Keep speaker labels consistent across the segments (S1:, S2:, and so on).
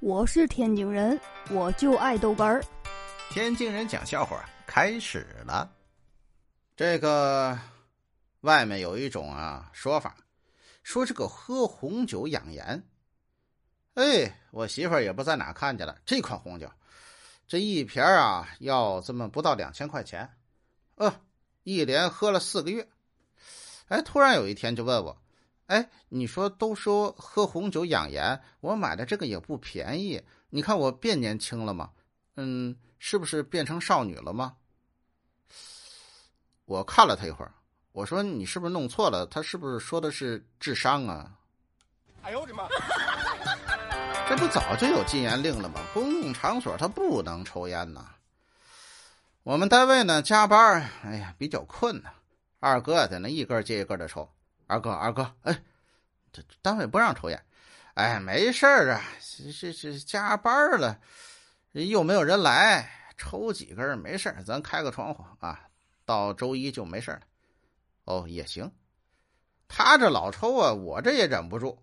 S1: 我是天津人，我就爱豆干儿。
S2: 天津人讲笑话开始了。这个外面有一种啊说法，说这个喝红酒养颜。哎，我媳妇儿也不在哪看见了这款红酒，这一瓶啊要这么不到两千块钱，呃，一连喝了四个月。哎，突然有一天就问我。哎，你说都说喝红酒养颜，我买的这个也不便宜。你看我变年轻了吗？嗯，是不是变成少女了吗？我看了他一会儿，我说你是不是弄错了？他是不是说的是智商啊？哎呦我的妈！这不早就有禁烟令了吗？公共场所他不能抽烟呐。我们单位呢加班，哎呀比较困呐。二哥在那一根接一根的抽。二哥，二哥，哎，这单位不让抽烟，哎，没事儿啊，这这加班了，又没有人来，抽几根没事咱开个窗户啊，到周一就没事了。哦，也行。他这老抽啊，我这也忍不住。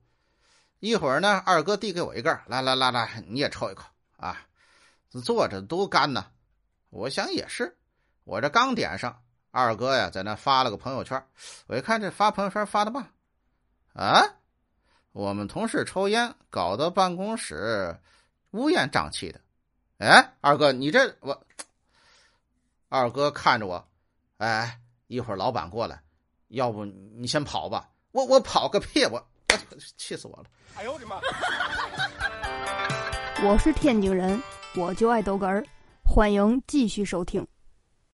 S2: 一会儿呢，二哥递给我一根，来来来来，你也抽一口啊，坐着多干呐。我想也是，我这刚点上。二哥呀，在那发了个朋友圈，我一看这发朋友圈发的嘛，啊，我们同事抽烟，搞得办公室乌烟瘴气的。哎，二哥，你这我，二哥看着我，哎，一会儿老板过来，要不你先跑吧。我我跑个屁，我气死我了。哎呦我的妈！
S1: 我是天津人，我就爱逗哏儿，欢迎继续收听。